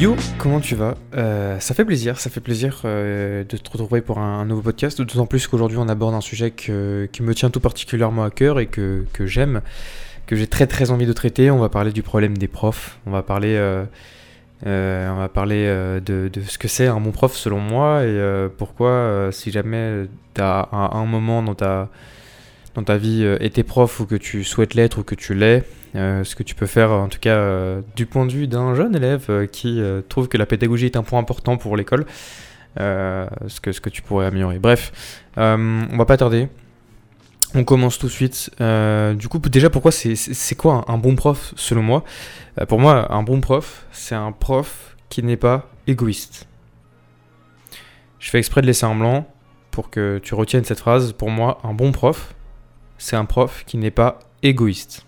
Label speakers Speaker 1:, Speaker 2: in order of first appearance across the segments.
Speaker 1: Yo, comment tu vas? Euh, Ça fait plaisir, ça fait plaisir euh, de te retrouver pour un, nouveau podcast, d'autant plus qu'aujourd'hui on aborde un sujet qui me tient tout particulièrement à cœur et que, que j'aime, que j'ai très très envie de traiter. On va parler du problème des profs, on va parler, euh, de, de ce que c'est un bon prof selon moi et pourquoi si jamais as un, un moment dans ta, dans ta vie euh, été prof ou que tu souhaites l'être ou que tu l'es, euh, ce que tu peux faire, en tout cas, euh, du point de vue d'un jeune élève euh, qui euh, trouve que la pédagogie est un point important pour l'école, euh, ce, que, ce que tu pourrais améliorer. Bref, euh, on va pas tarder. On commence tout de suite. Euh, du coup, déjà, pourquoi c'est quoi un, un bon prof, selon moi? Euh, Pour moi, un bon prof, c'est un prof qui n'est pas égoïste. Je fais exprès de laisser un blanc pour que tu retiennes cette phrase. Pour moi, un bon prof, c'est un prof qui n'est pas égoïste.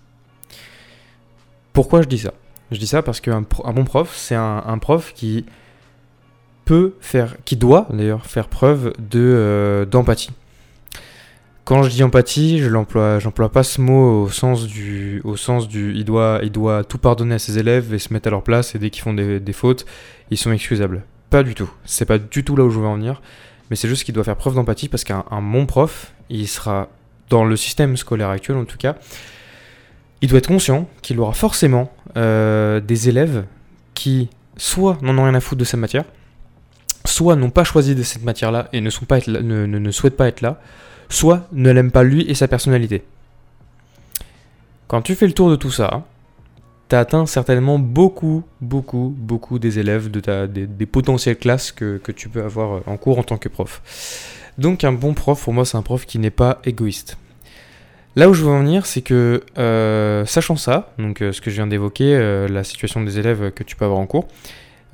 Speaker 1: Pourquoi je dis ça? Je dis ça parce qu'un bon prof, c'est un, prof qui peut faire, qui doit d'ailleurs faire preuve de euh, d'empathie. Quand je dis empathie, je l'emploie, j'emploie pas ce mot au sens du, au sens du, il doit, il doit tout pardonner à ses élèves et se mettre à leur place et dès qu'ils font des, fautes, ils sont excusables. Pas du tout. C'est pas du tout là où je veux en venir. Mais c'est juste qu'il doit faire preuve d'empathie parce qu'un un bon prof, il sera dans le système scolaire actuel en tout cas, il doit être conscient qu'il aura forcément euh, des élèves qui soit n'en ont rien à foutre de sa matière, soit n'ont pas choisi de cette matière-là et ne, souhaitent pas être là, soit ne l'aiment pas lui et sa personnalité. Quand tu fais le tour de tout ça, tu as atteint certainement beaucoup, beaucoup, beaucoup des élèves, de ta, des, des potentielles classes que tu peux avoir en cours en tant que prof. Donc un bon prof, pour moi, c'est un prof qui n'est pas égoïste. Là où je veux en venir, c'est que, euh, sachant ça, donc euh, ce que je viens d'évoquer, euh, la situation des élèves que tu peux avoir en cours,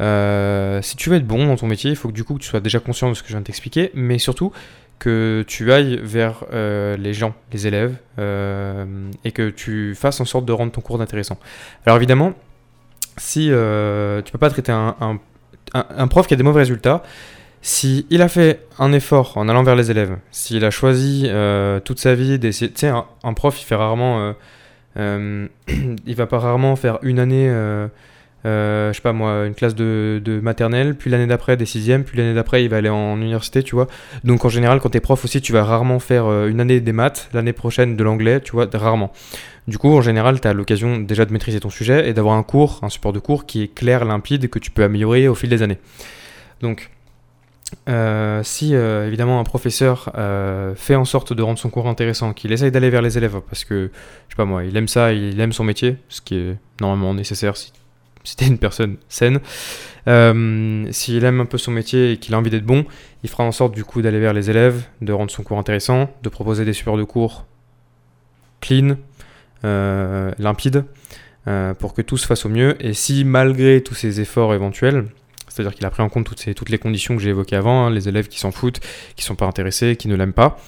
Speaker 1: si tu veux être bon dans ton métier, il faut que du coup tu sois déjà conscient de ce que je viens de t'expliquer, mais surtout que tu ailles vers les gens, les élèves, et que tu fasses en sorte de rendre ton cours intéressant. Alors évidemment, si tu peux pas traiter un prof qui a des mauvais résultats, si il a fait un effort en allant vers les élèves, s'il a choisi euh, toute sa vie d'essayer, tu sais, un, prof, il fait rarement, euh, euh, il va pas rarement faire une année, je sais pas moi, une classe de, maternelle, puis l'année d'après des sixièmes, puis l'année d'après il va aller en université, tu vois. Donc en général, quand t'es prof aussi, tu vas rarement faire une année des maths, l'année prochaine de l'anglais, tu vois, rarement. Du coup, en général, tu as l'occasion déjà de maîtriser ton sujet et d'avoir un cours, un support de cours qui est clair, limpide que tu peux améliorer au fil des années. Donc, euh, si euh, évidemment un professeur euh, fait en sorte de rendre son cours intéressant, qu'il essaye d'aller vers les élèves parce que, je sais pas moi, il aime ça, il aime son métier, ce qui est normalement nécessaire si, si une personne saine, s'il aime un peu son métier et qu'il a envie d'être bon, il fera en sorte du coup d'aller vers les élèves, de rendre son cours intéressant, de proposer des supports de cours clean, limpides, pour que tout se fasse au mieux. Et si malgré tous ces efforts éventuels, c'est-à-dire qu'il a pris en compte toutes, les conditions que j'ai évoquées avant, hein, les élèves qui s'en foutent, qui sont pas intéressés, qui ne l'aiment pas.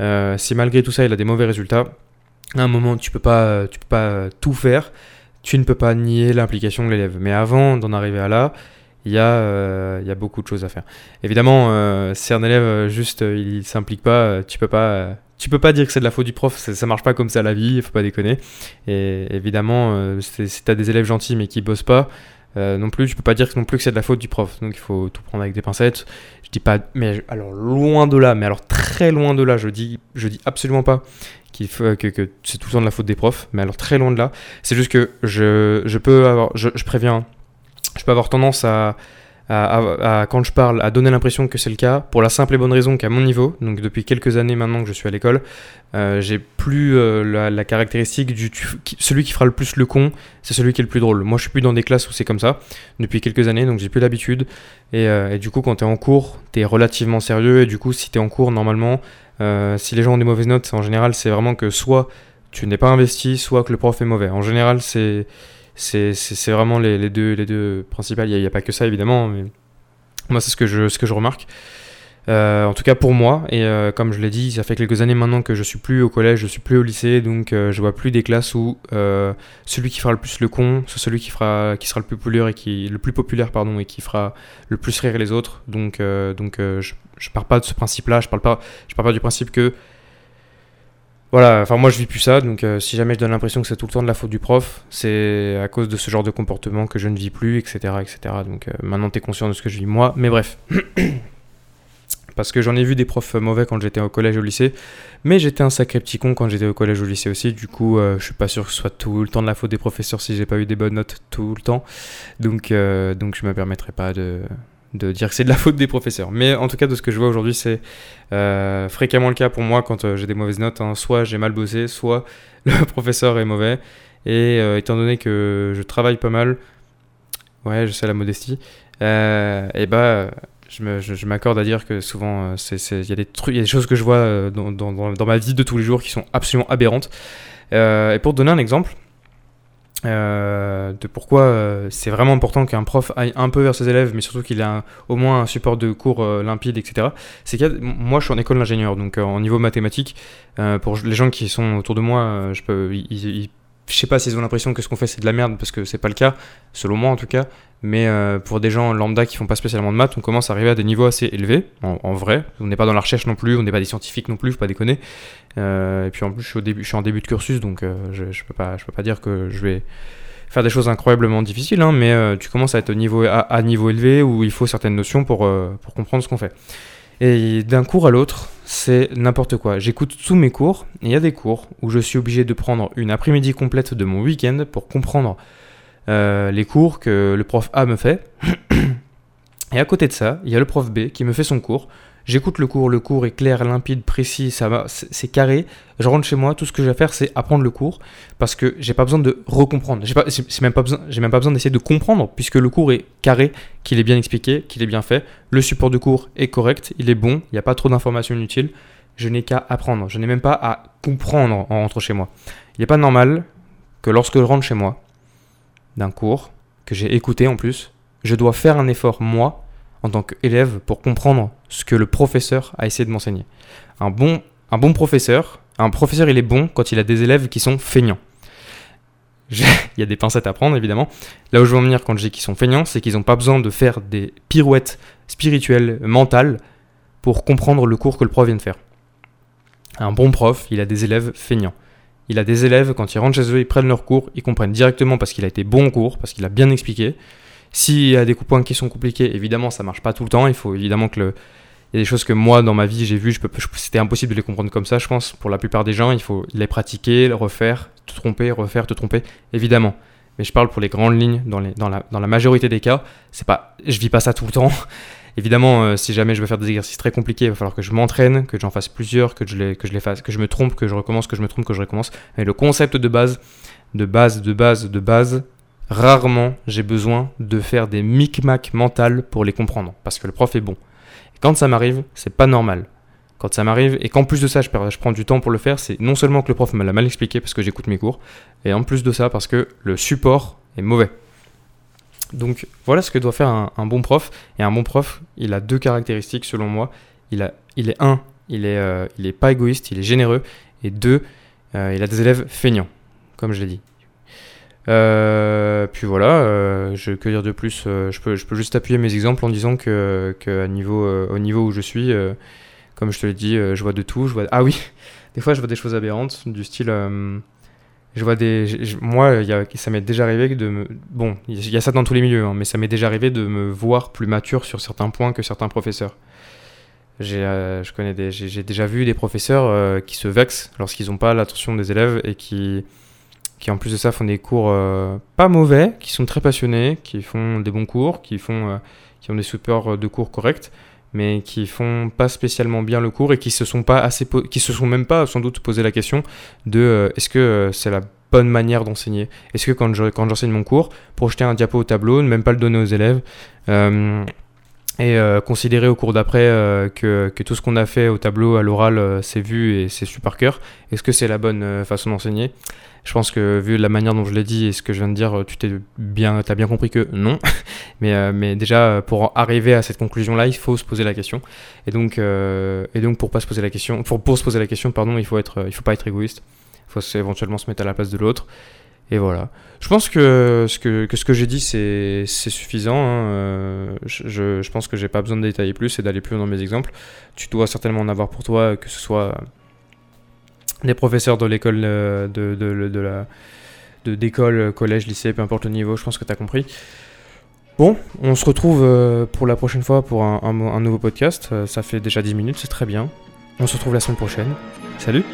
Speaker 1: Euh, si malgré tout ça il a des mauvais résultats, à un moment tu peux pas, tu peux pas tout faire, tu ne peux pas nier l'implication de l'élève. Mais avant d'en arriver à là, il y, a, euh, il beaucoup de choses à faire. Évidemment, euh, si un élève juste euh, il s'implique pas, tu peux pas, tu peux pas dire que c'est de la faute du prof. Ça, ça marche pas comme ça la vie, il faut pas déconner. Et évidemment, euh, si t'as des élèves gentils mais qui bossent pas, euh, non plus, tu peux pas dire non plus que c'est de la faute du prof. Donc il faut tout prendre avec des pincettes. Je dis pas, mais je- alors loin de là, mais alors très loin de là, je dis, je dis absolument pas qu'il faut que, que c'est tout le temps de la faute des profs, mais alors très loin de là. C'est juste que je, je peux avoir, je, je préviens, je peux avoir tendance à, quand je parle, à donner l'impression que c'est le cas, pour la simple et bonne raison qu'à mon niveau, donc depuis quelques années maintenant que je suis à l'école, euh, j'ai plus euh, la, caractéristique du celui qui fera le plus le con, c'est celui qui est le plus drôle. Moi, je suis plus dans des classes où c'est comme ça depuis quelques années, donc j'ai plus l'habitude. Et, euh, et du coup, quand tu es en cours, tu es relativement sérieux. Et du coup, si tu es en cours, normalement, si les gens ont des mauvaises notes, en général, c'est vraiment que soit tu n'es pas investi, soit que le prof est mauvais. En général, c'est c'est vraiment les, les deux, les deux principales. Il n'y a, pas que ça, évidemment, moi, c'est ce que je, ce que je remarque. Euh, en tout cas pour moi, et euh, comme je l'ai dit, ça fait quelques années maintenant que je suis plus au collège, je suis plus au lycée, donc euh, je vois plus des classes où euh, celui qui fera le plus le con, c'est celui qui fera, qui sera le plus populaire et qui, le plus populaire pardon, et qui fera le plus rire les autres. Donc, donc je, je pars pas de ce principe-là, je parle pas, pars pas du principe que voilà, enfin moi je vis plus ça, donc euh, si jamais je donne l'impression que c'est tout le temps de la faute du prof, c'est à cause de ce genre de comportement que je ne vis plus, etc. etc. Donc euh, maintenant tu es conscient de ce que je vis moi, mais bref. Parce que j'en ai vu des profs mauvais quand j'étais au collège au lycée, mais j'étais un sacré petit con quand j'étais au collège au lycée aussi, du coup euh, je suis pas sûr que ce soit tout le temps de la faute des professeurs si j'ai pas eu des bonnes notes tout le temps, donc, donc je me permettrai pas de, de dire que c'est de la faute des professeurs. Mais en tout cas, de ce que je vois aujourd'hui, c'est euh, fréquemment le cas pour moi quand euh, j'ai des mauvaises notes. Hein. Soit j'ai mal bossé, soit le professeur est mauvais. Et euh, étant donné que je travaille pas mal, ouais, je sais la modestie, et bah, je m'accorde à dire que souvent, il y, a des y a des choses que je vois dans, ma vie de tous les jours qui sont absolument aberrantes. et pour donner un exemple, euh, de pourquoi euh, c'est vraiment important qu'un prof aille un peu vers ses élèves, mais surtout qu'il ait au moins un support de cours euh, limpide, etc. C'est que moi, je suis en école d'ingénieur, donc en niveau mathématique, pour les gens qui sont autour de moi, je peux, je sais pas s'ils ont l'impression que ce qu'on fait c'est de la merde parce que c'est pas le cas, selon moi en tout cas, mais euh, pour des gens lambda qui font pas spécialement de maths, on commence à arriver à des niveaux assez élevés, en, vrai. On n'est pas dans la recherche non plus, on n'est pas des scientifiques non plus, faut pas déconner. Euh, et puis en plus, je suis, au début, je suis en début de cursus, donc euh, je, je, peux pas, je peux pas dire que je vais faire des choses incroyablement difficiles, hein, mais tu commences à être au niveau, à, niveau élevé où il faut certaines notions pour, pour comprendre ce qu'on fait. Et d'un cours à l'autre, c'est n'importe quoi. J'écoute tous mes cours, et il y a des cours où je suis obligé de prendre une après-midi complète de mon week-end pour comprendre euh, les cours que le prof A me fait. et à côté de ça, il y a le prof B qui me fait son cours. J'écoute le cours, le cours est clair, limpide, précis, ça va, c'est carré. Je rentre chez moi, tout ce que j'ai à faire, c'est apprendre le cours parce que j'ai pas besoin de recomprendre. J'ai pas, même pas besoin, j'ai même pas besoin d'essayer de comprendre puisque le cours est carré, qu'il est bien expliqué, qu'il est bien fait. Le support de cours est correct, il est bon, il n'y a pas trop d'informations inutiles. Je n'ai qu'à apprendre. Je n'ai même pas à comprendre en rentrant chez moi. Il n'est pas normal que lorsque je rentre chez moi d'un cours que j'ai écouté en plus, je dois faire un effort moi en tant qu'élève pour comprendre ce que le professeur a essayé de m'enseigner. Un bon, professeur, un professeur il est bon quand il a des élèves qui sont feignants. il y a des pincettes à prendre évidemment. Là où je veux en venir quand je dis qu'ils sont feignants, c'est qu'ils n'ont pas besoin de faire des pirouettes spirituelles, mentales, pour comprendre le cours que le prof vient de faire. Un bon prof, il a des élèves feignants. Il a des élèves, quand ils rentrent chez eux, ils prennent leur cours, ils comprennent directement parce qu'il a été bon cours, parce qu'il a bien expliqué. S'il y a des points qui sont compliqués, évidemment, ça marche pas tout le temps. Il faut évidemment que le... Il y a des choses que moi, dans ma vie, j'ai vu, je peux... c'était impossible de les comprendre comme ça, je pense. Pour la plupart des gens, il faut les pratiquer, les refaire, te tromper, refaire, te tromper, évidemment. Mais je parle pour les grandes lignes, dans, la... majorité des cas. C'est pas... Je vis pas ça tout le temps. Évidemment, euh, si jamais je veux faire des exercices très compliqués, il va falloir que je m'entraîne, que j'en fasse plusieurs, que je, les, que je les fasse, que je me trompe, que je recommence, que je me trompe, que je recommence. Mais le concept de base, de base, de base, de base, rarement j'ai besoin de faire des micmacs mentales pour les comprendre, parce que le prof est bon. Quand ça m'arrive, c'est pas normal. Quand ça m'arrive, et qu'en plus de ça, je, prends du temps pour le faire, c'est non seulement que le prof me l'a mal expliqué parce que j'écoute mes cours, et en plus de ça, parce que le support est mauvais. Donc voilà ce que doit faire un, bon prof. Et un bon prof, il a deux caractéristiques selon moi. Il, est un, il est, euh, il est pas égoïste, il est généreux. Et deux, euh, il a des élèves feignants, comme je l'ai dit. Euh, puis voilà, euh, je, que dire de plus euh, je, peux, je peux juste appuyer mes exemples en disant que, que niveau, au niveau où je suis, comme je te l'ai dit, je vois de tout. Ah oui, des fois je vois des choses aberrantes, du style. je vois des. moi, ça m'est déjà arrivé de me. Bon, il y a ça dans tous les milieux, hein, mais ça m'est déjà arrivé de me voir plus mature sur certains points que certains professeurs. J'ai je connais des, j'ai déjà vu des professeurs qui se vexent lorsqu'ils n'ont pas l'attention des élèves et qui qui en plus de ça font des cours euh, pas mauvais, qui sont très passionnés, qui font des bons cours, qui, font, euh, qui ont des supports de cours corrects, mais qui font pas spécialement bien le cours et qui se sont pas assez qui se sont même pas sans doute posé la question de euh, est-ce que c'est la bonne manière d'enseigner? Est-ce que quand j'enseigne mon cours, projeter un diapo au tableau, ne même pas le donner aux élèves et considérer au cours d'après que, que, tout ce qu'on a fait au tableau, à l'oral, c'est vu et c'est su par cœur, est-ce que c'est la bonne façon d'enseigner? Je pense que vu la manière dont je l'ai dit et ce que je viens de dire, tu t'es bien, as bien compris que non. mais, euh, déjà, pour arriver à cette conclusion-là, il faut se poser la question. Et donc, euh, pour pas se poser la question, pour, se poser la question, pardon, il faut faut pas être égoïste. Il faut éventuellement se mettre à la place de l'autre. Et voilà. Je pense que ce que, ce que j'ai dit, c'est suffisant. Hein. Euh, je, je, pense que j'ai pas besoin de détailler plus et d'aller plus dans mes exemples. Tu dois certainement en avoir pour toi, que ce soit des professeurs de l'école de, de, de, de la d'école, collège, lycée, peu importe le niveau, je pense que tu as compris. Bon, on se retrouve euh, pour la prochaine fois pour un, un, un nouveau podcast. Euh, ça fait déjà 10 minutes, c'est très bien. On se retrouve la semaine prochaine. Salut